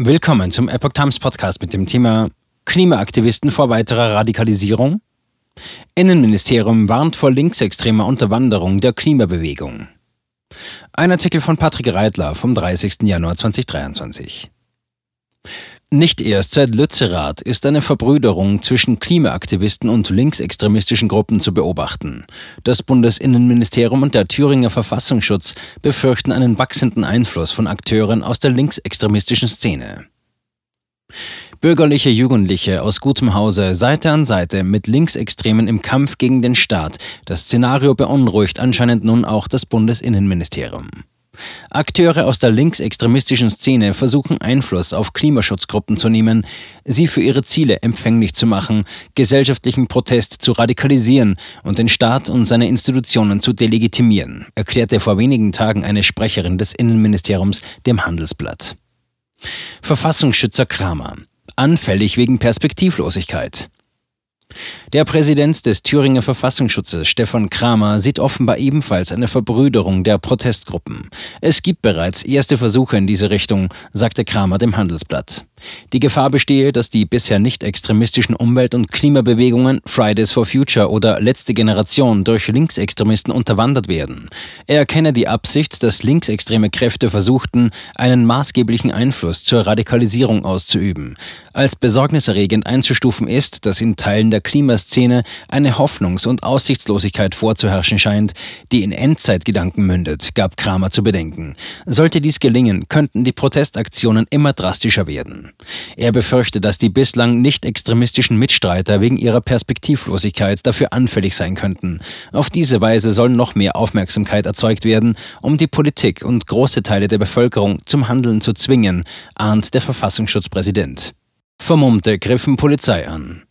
Willkommen zum Epoch Times Podcast mit dem Thema Klimaaktivisten vor weiterer Radikalisierung. Innenministerium warnt vor linksextremer Unterwanderung der Klimabewegung. Ein Artikel von Patrick Reitler vom 30. Januar 2023. Nicht erst seit Lützerath ist eine Verbrüderung zwischen Klimaaktivisten und linksextremistischen Gruppen zu beobachten. Das Bundesinnenministerium und der Thüringer Verfassungsschutz befürchten einen wachsenden Einfluss von Akteuren aus der linksextremistischen Szene. Bürgerliche Jugendliche aus gutem Hause Seite an Seite mit Linksextremen im Kampf gegen den Staat. Das Szenario beunruhigt anscheinend nun auch das Bundesinnenministerium. Akteure aus der linksextremistischen Szene versuchen Einfluss auf Klimaschutzgruppen zu nehmen, sie für ihre Ziele empfänglich zu machen, gesellschaftlichen Protest zu radikalisieren und den Staat und seine Institutionen zu delegitimieren, erklärte vor wenigen Tagen eine Sprecherin des Innenministeriums dem Handelsblatt. Verfassungsschützer Kramer. Anfällig wegen Perspektivlosigkeit. Der Präsident des Thüringer Verfassungsschutzes, Stefan Kramer, sieht offenbar ebenfalls eine Verbrüderung der Protestgruppen. Es gibt bereits erste Versuche in diese Richtung, sagte Kramer dem Handelsblatt. Die Gefahr bestehe, dass die bisher nicht extremistischen Umwelt- und Klimabewegungen Fridays for Future oder Letzte Generation durch Linksextremisten unterwandert werden. Er erkenne die Absicht, dass linksextreme Kräfte versuchten, einen maßgeblichen Einfluss zur Radikalisierung auszuüben. Als besorgniserregend einzustufen ist, dass in Teilen der Klimaszene eine Hoffnungs- und Aussichtslosigkeit vorzuherrschen scheint, die in Endzeitgedanken mündet, gab Kramer zu bedenken. Sollte dies gelingen, könnten die Protestaktionen immer drastischer werden. Er befürchtet, dass die bislang nicht extremistischen Mitstreiter wegen ihrer Perspektivlosigkeit dafür anfällig sein könnten. Auf diese Weise soll noch mehr Aufmerksamkeit erzeugt werden, um die Politik und große Teile der Bevölkerung zum Handeln zu zwingen, ahnt der Verfassungsschutzpräsident. Vermummte griffen Polizei an.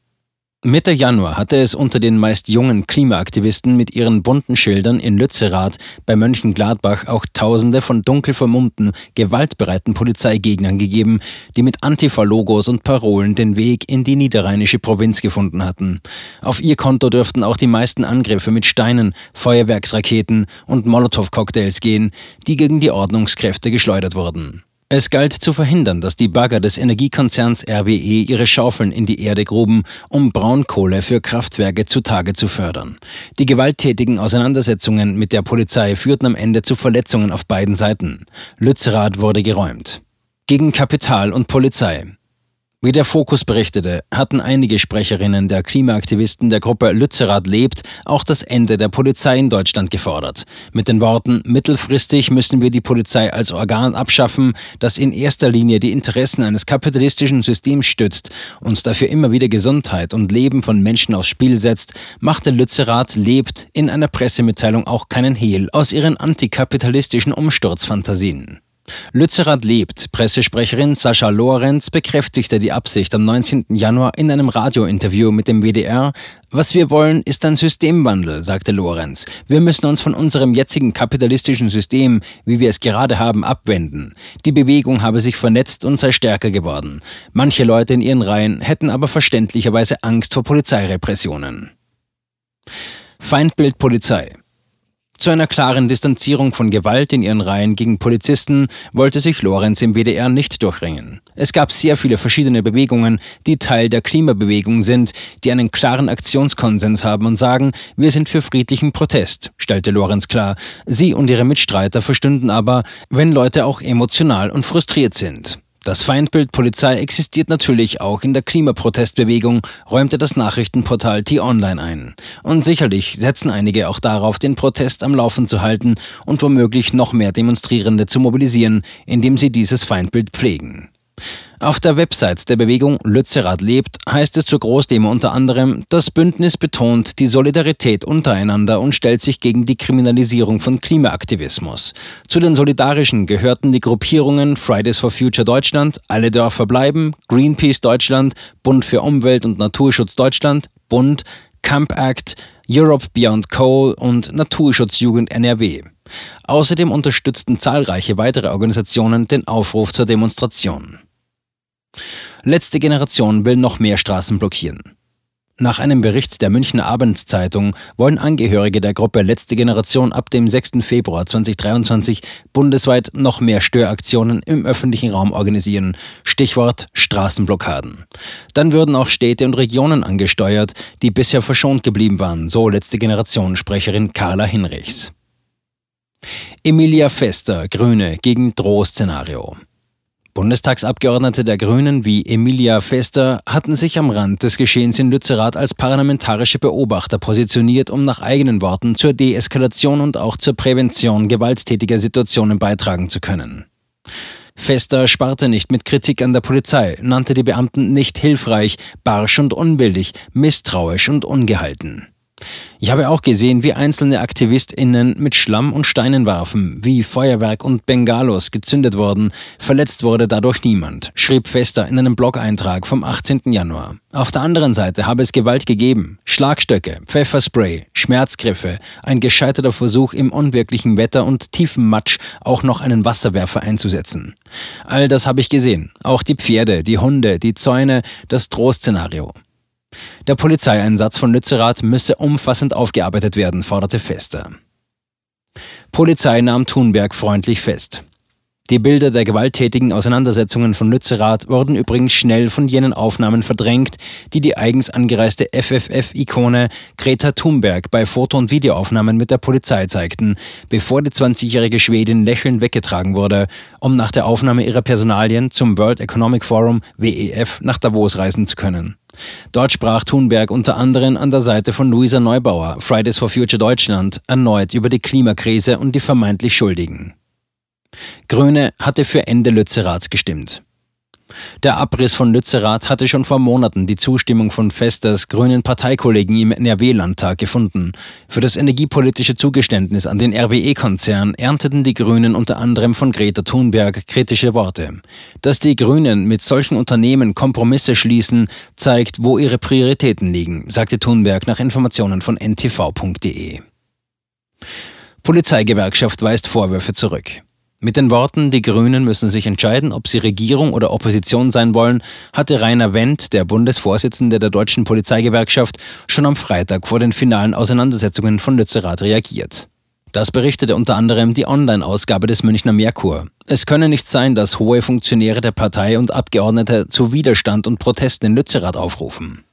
Mitte Januar hatte es unter den meist jungen Klimaaktivisten mit ihren bunten Schildern in Lützerath bei Mönchengladbach auch Tausende von dunkel vermummten, gewaltbereiten Polizeigegnern gegeben, die mit Antifa-Logos und Parolen den Weg in die niederrheinische Provinz gefunden hatten. Auf ihr Konto dürften auch die meisten Angriffe mit Steinen, Feuerwerksraketen und Molotow-Cocktails gehen, die gegen die Ordnungskräfte geschleudert wurden. Es galt zu verhindern, dass die Bagger des Energiekonzerns RWE ihre Schaufeln in die Erde gruben, um Braunkohle für Kraftwerke zutage zu fördern. Die gewalttätigen Auseinandersetzungen mit der Polizei führten am Ende zu Verletzungen auf beiden Seiten. Lützerath wurde geräumt. Gegen Kapital und Polizei. Wie der Fokus berichtete, hatten einige Sprecherinnen der Klimaaktivisten der Gruppe Lützerath lebt auch das Ende der Polizei in Deutschland gefordert. Mit den Worten, mittelfristig müssen wir die Polizei als Organ abschaffen, das in erster Linie die Interessen eines kapitalistischen Systems stützt und dafür immer wieder Gesundheit und Leben von Menschen aufs Spiel setzt, machte Lützerath lebt in einer Pressemitteilung auch keinen Hehl aus ihren antikapitalistischen Umsturzfantasien. Lützerath lebt. Pressesprecherin Sascha Lorenz bekräftigte die Absicht am 19. Januar in einem Radiointerview mit dem WDR. Was wir wollen, ist ein Systemwandel, sagte Lorenz. Wir müssen uns von unserem jetzigen kapitalistischen System, wie wir es gerade haben, abwenden. Die Bewegung habe sich vernetzt und sei stärker geworden. Manche Leute in ihren Reihen hätten aber verständlicherweise Angst vor Polizeirepressionen. Feindbild Polizei. Zu einer klaren Distanzierung von Gewalt in ihren Reihen gegen Polizisten wollte sich Lorenz im WDR nicht durchringen. Es gab sehr viele verschiedene Bewegungen, die Teil der Klimabewegung sind, die einen klaren Aktionskonsens haben und sagen, wir sind für friedlichen Protest, stellte Lorenz klar. Sie und ihre Mitstreiter verstünden aber, wenn Leute auch emotional und frustriert sind. Das Feindbild Polizei existiert natürlich auch in der Klimaprotestbewegung, räumte das Nachrichtenportal T-Online ein. Und sicherlich setzen einige auch darauf, den Protest am Laufen zu halten und womöglich noch mehr Demonstrierende zu mobilisieren, indem sie dieses Feindbild pflegen. Auf der Website der Bewegung Lützerath lebt heißt es zur Großdemo unter anderem, das Bündnis betont die Solidarität untereinander und stellt sich gegen die Kriminalisierung von Klimaaktivismus. Zu den Solidarischen gehörten die Gruppierungen Fridays for Future Deutschland, Alle Dörfer bleiben, Greenpeace Deutschland, Bund für Umwelt und Naturschutz Deutschland, Bund, Camp Act, Europe Beyond Coal und Naturschutzjugend NRW. Außerdem unterstützten zahlreiche weitere Organisationen den Aufruf zur Demonstration. Letzte Generation will noch mehr Straßen blockieren. Nach einem Bericht der Münchner Abendzeitung wollen Angehörige der Gruppe Letzte Generation ab dem 6. Februar 2023 bundesweit noch mehr Störaktionen im öffentlichen Raum organisieren. Stichwort Straßenblockaden. Dann würden auch Städte und Regionen angesteuert, die bisher verschont geblieben waren, so Letzte Generation Sprecherin Carla Hinrichs. Emilia Fester, Grüne, gegen Drohszenario. Bundestagsabgeordnete der Grünen wie Emilia Fester hatten sich am Rand des Geschehens in Lützerath als parlamentarische Beobachter positioniert, um nach eigenen Worten zur Deeskalation und auch zur Prävention gewalttätiger Situationen beitragen zu können. Fester sparte nicht mit Kritik an der Polizei, nannte die Beamten nicht hilfreich, barsch und unbillig, misstrauisch und ungehalten. Ich habe auch gesehen, wie einzelne AktivistInnen mit Schlamm und Steinen warfen, wie Feuerwerk und Bengalos gezündet wurden. Verletzt wurde dadurch niemand, schrieb Fester in einem Blog-Eintrag vom 18. Januar. Auf der anderen Seite habe es Gewalt gegeben. Schlagstöcke, Pfefferspray, Schmerzgriffe, ein gescheiterter Versuch im unwirklichen Wetter und tiefem Matsch auch noch einen Wasserwerfer einzusetzen. All das habe ich gesehen. Auch die Pferde, die Hunde, die Zäune, das Drohszenario. Der Polizeieinsatz von Lützerath müsse umfassend aufgearbeitet werden, forderte Fester. Polizei nahm Thunberg freundlich fest. Die Bilder der gewalttätigen Auseinandersetzungen von Lützerath wurden übrigens schnell von jenen Aufnahmen verdrängt, die die eigens angereiste FFF-Ikone Greta Thunberg bei Foto- und Videoaufnahmen mit der Polizei zeigten, bevor die 20-jährige Schwedin lächelnd weggetragen wurde, um nach der Aufnahme ihrer Personalien zum World Economic Forum WEF nach Davos reisen zu können. Dort sprach Thunberg unter anderem an der Seite von Luisa Neubauer, Fridays for Future Deutschland, erneut über die Klimakrise und die vermeintlich Schuldigen. Grüne hatte für Ende Lützerats gestimmt. Der Abriss von Lützerath hatte schon vor Monaten die Zustimmung von Festers grünen Parteikollegen im NRW-Landtag gefunden. Für das energiepolitische Zugeständnis an den RWE-Konzern ernteten die Grünen unter anderem von Greta Thunberg kritische Worte. Dass die Grünen mit solchen Unternehmen Kompromisse schließen, zeigt, wo ihre Prioritäten liegen, sagte Thunberg nach Informationen von ntv.de. Polizeigewerkschaft weist Vorwürfe zurück. Mit den Worten, die Grünen müssen sich entscheiden, ob sie Regierung oder Opposition sein wollen, hatte Rainer Wendt, der Bundesvorsitzende der Deutschen Polizeigewerkschaft, schon am Freitag vor den finalen Auseinandersetzungen von Lützerath reagiert. Das berichtete unter anderem die Online-Ausgabe des Münchner Merkur. Es könne nicht sein, dass hohe Funktionäre der Partei und Abgeordnete zu Widerstand und Protesten in Lützerath aufrufen.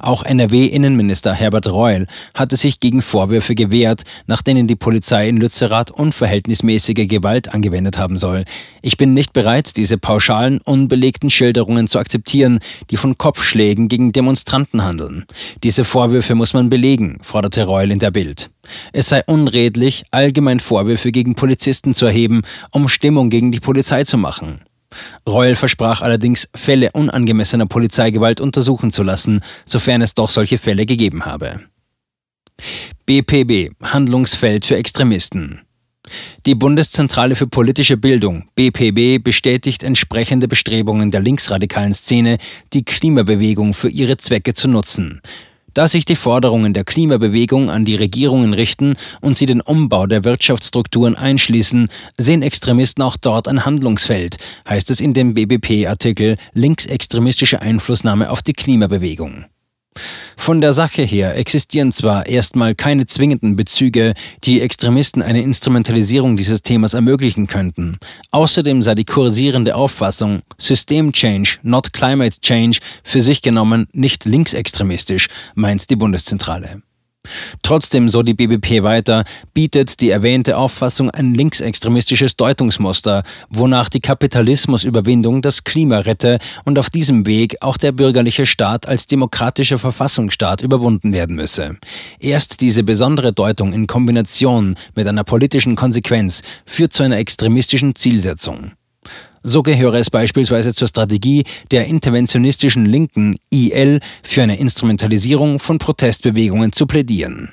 Auch NRW-Innenminister Herbert Reul hatte sich gegen Vorwürfe gewehrt, nach denen die Polizei in Lützerath unverhältnismäßige Gewalt angewendet haben soll. Ich bin nicht bereit, diese pauschalen, unbelegten Schilderungen zu akzeptieren, die von Kopfschlägen gegen Demonstranten handeln. Diese Vorwürfe muss man belegen, forderte Reul in der Bild. Es sei unredlich, allgemein Vorwürfe gegen Polizisten zu erheben, um Stimmung gegen die Polizei zu machen. Reul versprach allerdings, Fälle unangemessener Polizeigewalt untersuchen zu lassen, sofern es doch solche Fälle gegeben habe. BPB Handlungsfeld für Extremisten die Bundeszentrale für politische Bildung, BPB, bestätigt entsprechende Bestrebungen der linksradikalen Szene, die Klimabewegung für ihre Zwecke zu nutzen. Da sich die Forderungen der Klimabewegung an die Regierungen richten und sie den Umbau der Wirtschaftsstrukturen einschließen, sehen Extremisten auch dort ein Handlungsfeld, heißt es in dem BBP-Artikel Linksextremistische Einflussnahme auf die Klimabewegung. Von der Sache her existieren zwar erstmal keine zwingenden Bezüge, die Extremisten eine Instrumentalisierung dieses Themas ermöglichen könnten. Außerdem sei die kursierende Auffassung System Change, not Climate Change für sich genommen nicht linksextremistisch, meint die Bundeszentrale. Trotzdem, so die BBP weiter, bietet die erwähnte Auffassung ein linksextremistisches Deutungsmuster, wonach die Kapitalismusüberwindung das Klima rette und auf diesem Weg auch der bürgerliche Staat als demokratischer Verfassungsstaat überwunden werden müsse. Erst diese besondere Deutung in Kombination mit einer politischen Konsequenz führt zu einer extremistischen Zielsetzung. So gehöre es beispielsweise zur Strategie der interventionistischen Linken IL für eine Instrumentalisierung von Protestbewegungen zu plädieren.